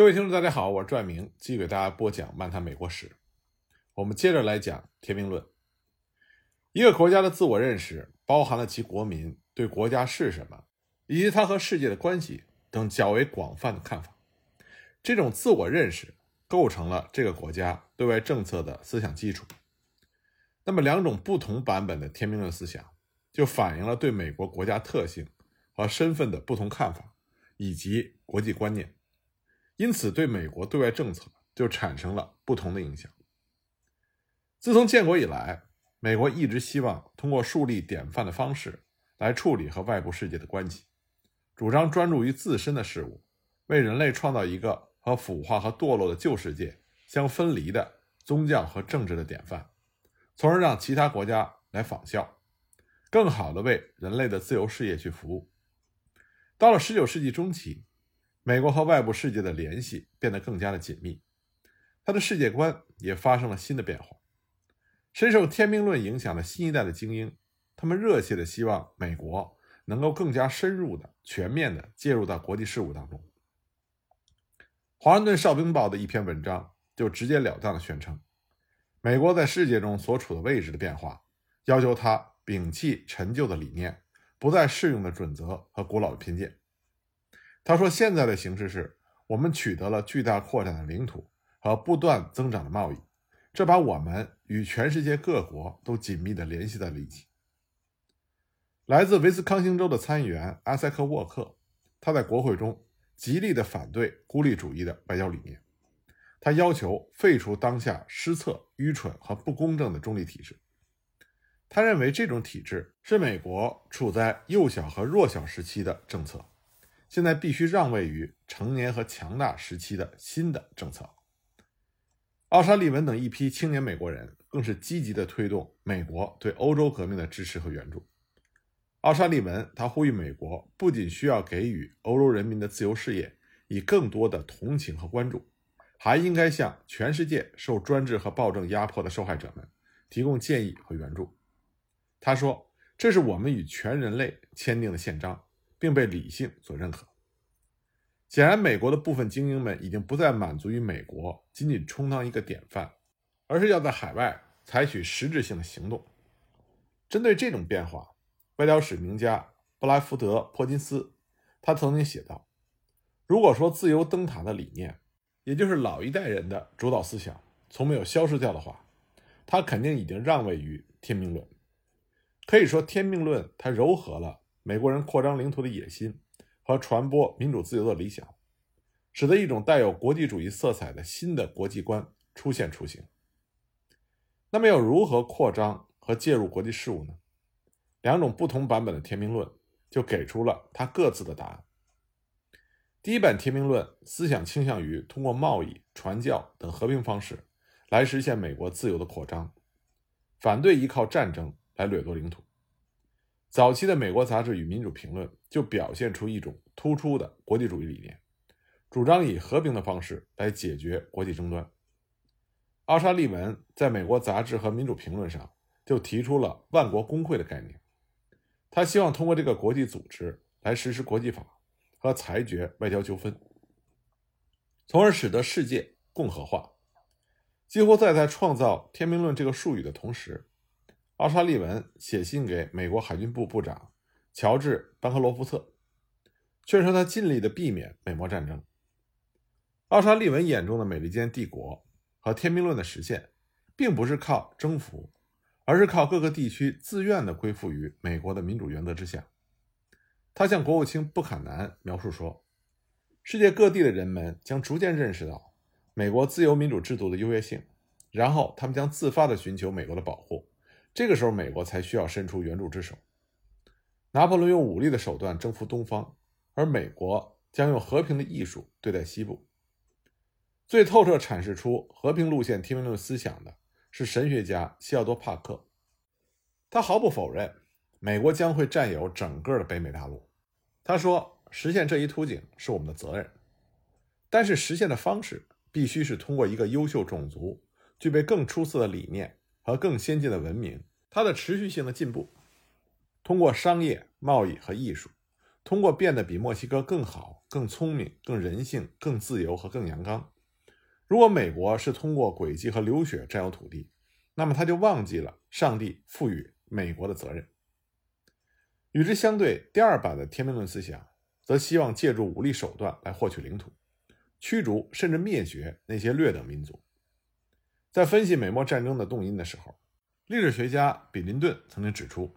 各位听众，大家好，我是拽明，继续给大家播讲《漫谈美国史》。我们接着来讲天命论。一个国家的自我认识，包含了其国民对国家是什么，以及它和世界的关系等较为广泛的看法。这种自我认识构成了这个国家对外政策的思想基础。那么，两种不同版本的天命论思想，就反映了对美国国家特性和身份的不同看法，以及国际观念。因此，对美国对外政策就产生了不同的影响。自从建国以来，美国一直希望通过树立典范的方式来处理和外部世界的关系，主张专注于自身的事物，为人类创造一个和腐化和堕落的旧世界相分离的宗教和政治的典范，从而让其他国家来仿效，更好地为人类的自由事业去服务。到了19世纪中期。美国和外部世界的联系变得更加的紧密，他的世界观也发生了新的变化。深受天命论影响的新一代的精英，他们热切的希望美国能够更加深入的、全面的介入到国际事务当中。华盛顿哨兵报的一篇文章就直截了当的宣称，美国在世界中所处的位置的变化，要求他摒弃陈旧的理念、不再适用的准则和古老的偏见。他说：“现在的形势是，我们取得了巨大扩展的领土和不断增长的贸易，这把我们与全世界各国都紧密地联系在了一起。”来自威斯康星州的参议员阿塞克沃克，他在国会中极力地反对孤立主义的外交理念，他要求废除当下失策、愚蠢和不公正的中立体制。他认为这种体制是美国处在幼小和弱小时期的政策。现在必须让位于成年和强大时期的新的政策。奥沙利文等一批青年美国人更是积极地推动美国对欧洲革命的支持和援助。奥沙利文他呼吁美国不仅需要给予欧洲人民的自由事业以更多的同情和关注，还应该向全世界受专制和暴政压迫的受害者们提供建议和援助。他说：“这是我们与全人类签订的宪章。”并被理性所认可。显然，美国的部分精英们已经不再满足于美国仅仅充当一个典范，而是要在海外采取实质性的行动。针对这种变化，外交史名家布莱福德·珀金斯他曾经写道：“如果说自由灯塔的理念，也就是老一代人的主导思想，从没有消失掉的话，他肯定已经让位于天命论。可以说，天命论它糅合了。”美国人扩张领土的野心和传播民主自由的理想，使得一种带有国际主义色彩的新的国际观出现雏形。那么，要如何扩张和介入国际事务呢？两种不同版本的天命论就给出了它各自的答案。第一版天命论思想倾向于通过贸易、传教等和平方式来实现美国自由的扩张，反对依靠战争来掠夺领土。早期的美国杂志与民主评论就表现出一种突出的国际主义理念，主张以和平的方式来解决国际争端。奥沙利文在美国杂志和民主评论上就提出了万国公会的概念，他希望通过这个国际组织来实施国际法和裁决外交纠纷，从而使得世界共和化。几乎在在创造“天命论”这个术语的同时。奥沙利文写信给美国海军部部长乔治·班克罗夫特，劝说他尽力的避免美墨战争。奥沙利文眼中的美利坚帝国和天命论的实现，并不是靠征服，而是靠各个地区自愿的归附于美国的民主原则之下。他向国务卿布坎南描述说：“世界各地的人们将逐渐认识到美国自由民主制度的优越性，然后他们将自发的寻求美国的保护。”这个时候，美国才需要伸出援助之手。拿破仑用武力的手段征服东方，而美国将用和平的艺术对待西部。最透彻阐释出和平路线天命论思想的是神学家西奥多·帕克，他毫不否认美国将会占有整个的北美大陆。他说：“实现这一图景是我们的责任，但是实现的方式必须是通过一个优秀种族、具备更出色的理念。”和更先进的文明，它的持续性的进步，通过商业、贸易和艺术，通过变得比墨西哥更好、更聪明、更人性、更自由和更阳刚。如果美国是通过诡计和流血占有土地，那么他就忘记了上帝赋予美国的责任。与之相对，第二版的天命论思想则希望借助武力手段来获取领土，驱逐甚至灭绝那些劣等民族。在分析美墨战争的动因的时候，历史学家比林顿曾经指出，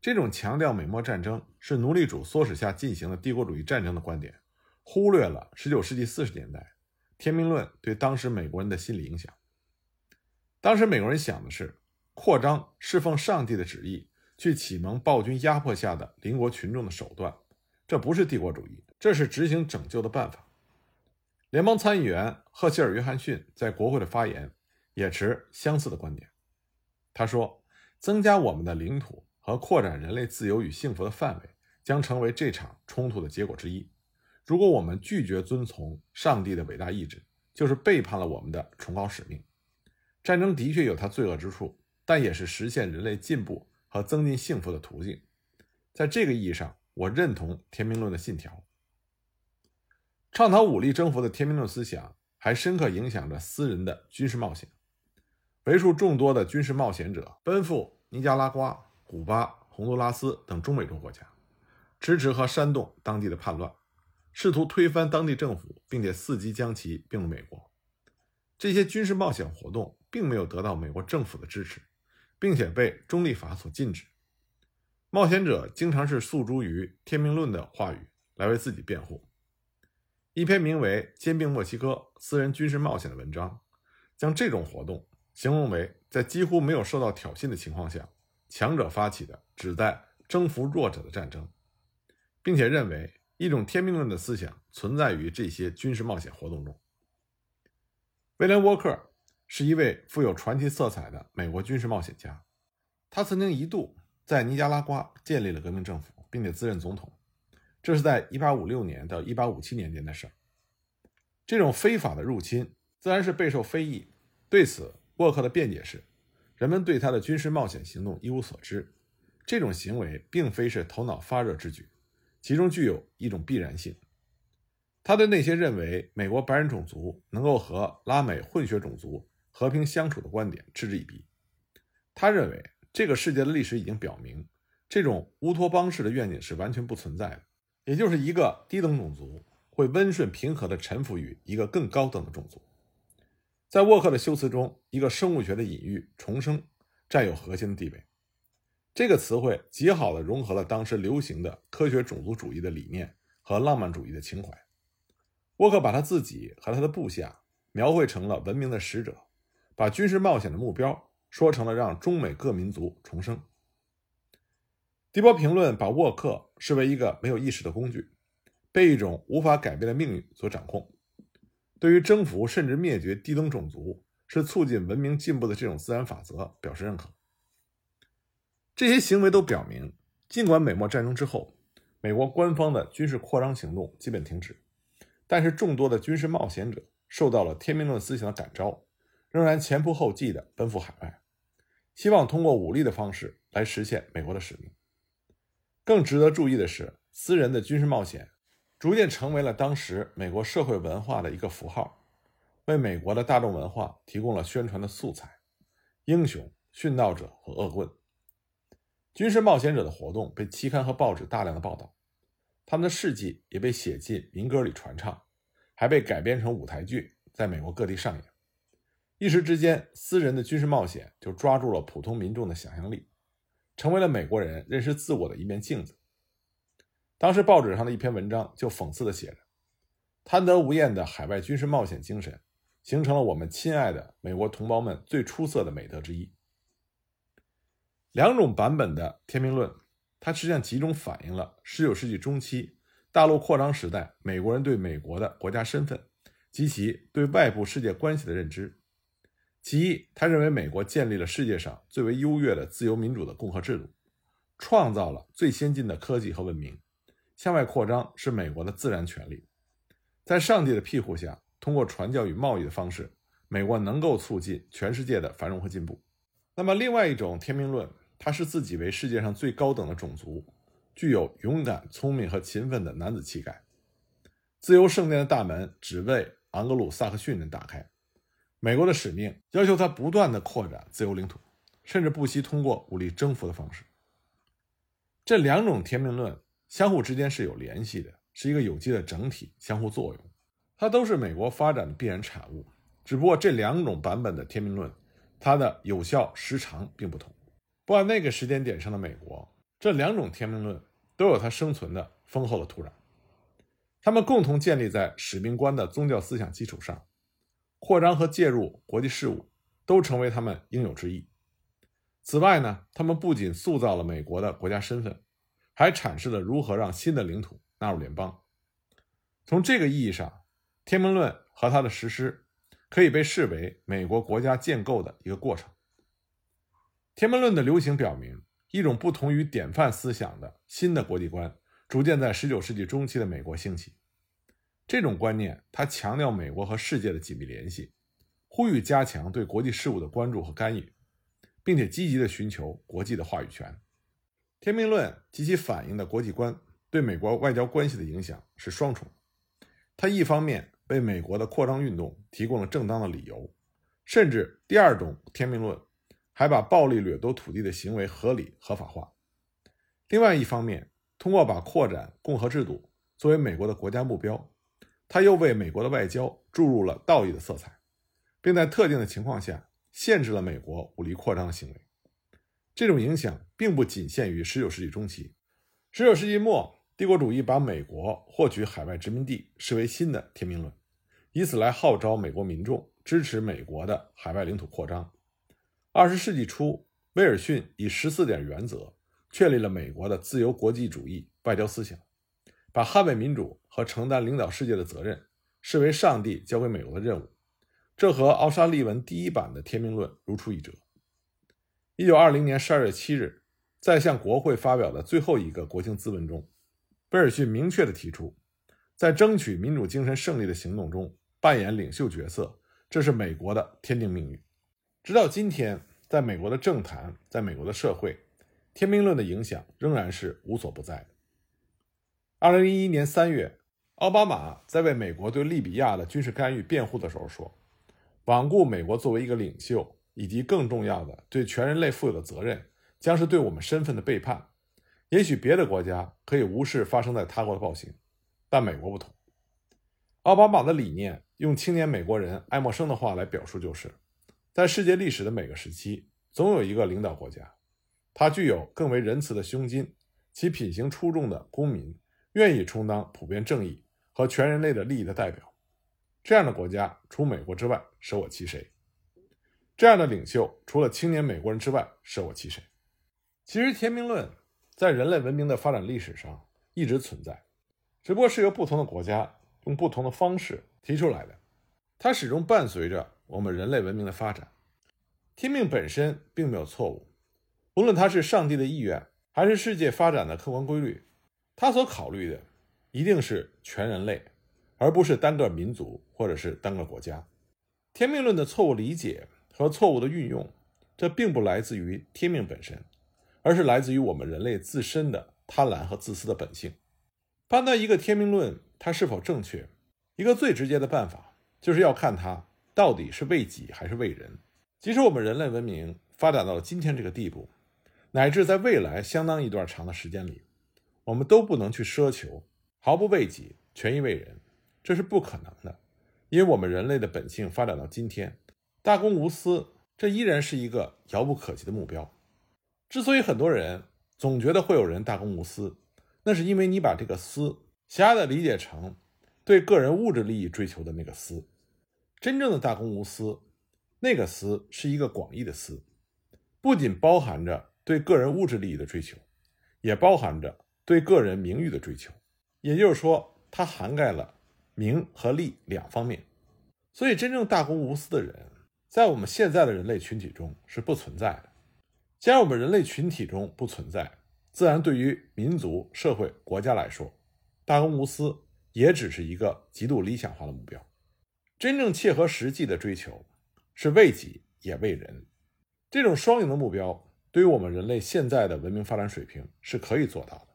这种强调美墨战争是奴隶主唆使下进行的帝国主义战争的观点，忽略了19世纪40年代。天命论对当时美国人的心理影响。当时美国人想的是扩张侍奉上帝的旨意，去启蒙暴君压迫下的邻国群众的手段，这不是帝国主义，这是执行拯救的办法。联邦参议员赫歇尔·约翰逊在国会的发言也持相似的观点。他说：“增加我们的领土和扩展人类自由与幸福的范围，将成为这场冲突的结果之一。”如果我们拒绝遵从上帝的伟大意志，就是背叛了我们的崇高使命。战争的确有它罪恶之处，但也是实现人类进步和增进幸福的途径。在这个意义上，我认同天命论的信条。倡导武力征服的天命论思想，还深刻影响着私人的军事冒险。为数众多的军事冒险者奔赴尼加拉瓜、古巴、洪都拉斯等中美洲国家，支持和煽动当地的叛乱。试图推翻当地政府，并且伺机将其并入美国。这些军事冒险活动并没有得到美国政府的支持，并且被中立法所禁止。冒险者经常是诉诸于天命论的话语来为自己辩护。一篇名为《兼并墨西哥：私人军事冒险》的文章，将这种活动形容为在几乎没有受到挑衅的情况下，强者发起的旨在征服弱者的战争，并且认为。一种天命论的思想存在于这些军事冒险活动中。威廉·沃克是一位富有传奇色彩的美国军事冒险家，他曾经一度在尼加拉瓜建立了革命政府，并且自任总统。这是在1856年到1857年间的事。这种非法的入侵自然是备受非议。对此，沃克的辩解是：人们对他的军事冒险行动一无所知，这种行为并非是头脑发热之举。其中具有一种必然性。他对那些认为美国白人种族能够和拉美混血种族和平相处的观点嗤之以鼻。他认为这个世界的历史已经表明，这种乌托邦式的愿景是完全不存在的，也就是一个低等种族会温顺平和地臣服于一个更高等的种族。在沃克的修辞中，一个生物学的隐喻“重生”占有核心的地位。这个词汇极好地融合了当时流行的科学种族主义的理念和浪漫主义的情怀。沃克把他自己和他的部下描绘成了文明的使者，把军事冒险的目标说成了让中美各民族重生。迪波评论把沃克视为一个没有意识的工具，被一种无法改变的命运所掌控。对于征服甚至灭绝低等种族是促进文明进步的这种自然法则表示认可。这些行为都表明，尽管美墨战争之后，美国官方的军事扩张行动基本停止，但是众多的军事冒险者受到了天命论思想的感召，仍然前仆后继地奔赴海外，希望通过武力的方式来实现美国的使命。更值得注意的是，私人的军事冒险逐渐成为了当时美国社会文化的一个符号，为美国的大众文化提供了宣传的素材。英雄、殉道者和恶棍。军事冒险者的活动被期刊和报纸大量的报道，他们的事迹也被写进民歌里传唱，还被改编成舞台剧，在美国各地上演。一时之间，私人的军事冒险就抓住了普通民众的想象力，成为了美国人认识自我的一面镜子。当时报纸上的一篇文章就讽刺的写着：“贪得无厌的海外军事冒险精神，形成了我们亲爱的美国同胞们最出色的美德之一。”两种版本的天命论，它实际上集中反映了19世纪中期大陆扩张时代美国人对美国的国家身份及其对外部世界关系的认知。其一，他认为美国建立了世界上最为优越的自由民主的共和制度，创造了最先进的科技和文明，向外扩张是美国的自然权利。在上帝的庇护下，通过传教与贸易的方式，美国能够促进全世界的繁荣和进步。那么，另外一种天命论。他视自己为世界上最高等的种族，具有勇敢、聪明和勤奋的男子气概。自由圣殿的大门只为昂格鲁萨克逊人打开。美国的使命要求他不断的扩展自由领土，甚至不惜通过武力征服的方式。这两种天命论相互之间是有联系的，是一个有机的整体，相互作用。它都是美国发展的必然产物，只不过这两种版本的天命论，它的有效时长并不同。不管那个时间点上的美国，这两种天命论都有它生存的丰厚的土壤。他们共同建立在使命观的宗教思想基础上，扩张和介入国际事务都成为他们应有之义。此外呢，他们不仅塑造了美国的国家身份，还阐释了如何让新的领土纳入联邦。从这个意义上，天门论和它的实施可以被视为美国国家建构的一个过程。天门论的流行表明，一种不同于典范思想的新的国际观。逐渐在19世纪中期的美国兴起，这种观念，它强调美国和世界的紧密联系，呼吁加强对国际事务的关注和干预，并且积极地寻求国际的话语权。天命论及其反映的国际观对美国外交关系的影响是双重，它一方面为美国的扩张运动提供了正当的理由，甚至第二种天命论还把暴力掠夺土地的行为合理合法化；另外一方面。通过把扩展共和制度作为美国的国家目标，它又为美国的外交注入了道义的色彩，并在特定的情况下限制了美国武力扩张的行为。这种影响并不仅限于19世纪中期，19世纪末，帝国主义把美国获取海外殖民地视为新的天命论，以此来号召美国民众支持美国的海外领土扩张。20世纪初，威尔逊以十四点原则。确立了美国的自由国际主义外交思想，把捍卫民主和承担领导世界的责任视为上帝交给美国的任务，这和奥沙利文第一版的天命论如出一辙。一九二零年十二月七日，在向国会发表的最后一个国庆咨文中，威尔逊明确地提出，在争取民主精神胜利的行动中扮演领袖角色，这是美国的天定命运。直到今天，在美国的政坛，在美国的社会。天命论的影响仍然是无所不在的。二零一一年三月，奥巴马在为美国对利比亚的军事干预辩护的时候说：“罔顾美国作为一个领袖，以及更重要的对全人类负有的责任，将是对我们身份的背叛。也许别的国家可以无视发生在他国的暴行，但美国不同。”奥巴马的理念，用青年美国人爱默生的话来表述，就是在世界历史的每个时期，总有一个领导国家。他具有更为仁慈的胸襟，其品行出众的公民愿意充当普遍正义和全人类的利益的代表。这样的国家，除美国之外，舍我其谁？这样的领袖，除了青年美国人之外，舍我其谁？其实，天命论在人类文明的发展历史上一直存在，只不过是由不同的国家用不同的方式提出来的。它始终伴随着我们人类文明的发展。天命本身并没有错误。无论他是上帝的意愿，还是世界发展的客观规律，他所考虑的一定是全人类，而不是单个民族或者是单个国家。天命论的错误理解和错误的运用，这并不来自于天命本身，而是来自于我们人类自身的贪婪和自私的本性。判断一个天命论它是否正确，一个最直接的办法，就是要看它到底是为己还是为人。即使我们人类文明发展到了今天这个地步。乃至在未来相当一段长的时间里，我们都不能去奢求毫不为己、全意为人，这是不可能的。因为我们人类的本性发展到今天，大公无私，这依然是一个遥不可及的目标。之所以很多人总觉得会有人大公无私，那是因为你把这个“私”狭隘的理解成对个人物质利益追求的那个“私”。真正的大公无私，那个“私”是一个广义的“私”，不仅包含着。对个人物质利益的追求，也包含着对个人名誉的追求，也就是说，它涵盖了名和利两方面。所以，真正大公无私的人，在我们现在的人类群体中是不存在的。既然我们人类群体中不存在，自然对于民族、社会、国家来说，大公无私也只是一个极度理想化的目标。真正切合实际的追求，是为己也为人，这种双赢的目标。对于我们人类现在的文明发展水平是可以做到的，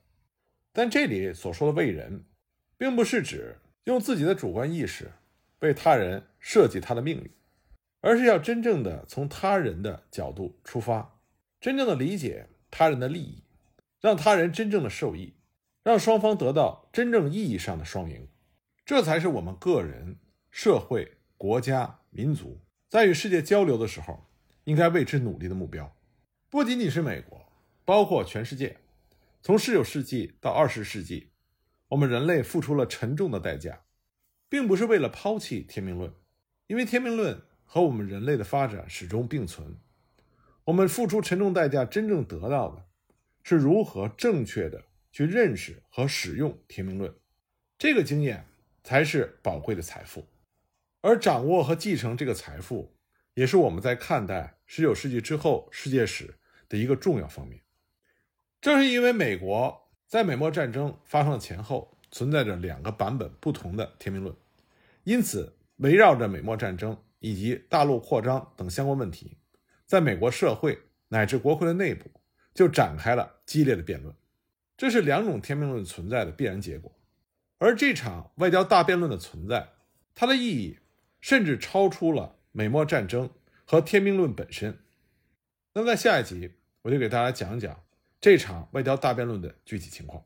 但这里所说的为人，并不是指用自己的主观意识为他人设计他的命运，而是要真正的从他人的角度出发，真正的理解他人的利益，让他人真正的受益，让双方得到真正意义上的双赢。这才是我们个人、社会、国家、民族在与世界交流的时候应该为之努力的目标。不仅仅是美国，包括全世界，从十九世纪到二十世纪，我们人类付出了沉重的代价，并不是为了抛弃天命论，因为天命论和我们人类的发展始终并存。我们付出沉重代价，真正得到的是如何正确的去认识和使用天命论，这个经验。才是宝贵的财富，而掌握和继承这个财富，也是我们在看待十九世纪之后世界史的一个重要方面。正是因为美国在美墨战争发生的前后存在着两个版本不同的天命论，因此围绕着美墨战争以及大陆扩张等相关问题，在美国社会乃至国会的内部就展开了激烈的辩论。这是两种天命论存在的必然结果。而这场外交大辩论的存在，它的意义甚至超出了美墨战争和天命论本身。那么在下一集，我就给大家讲讲这场外交大辩论的具体情况。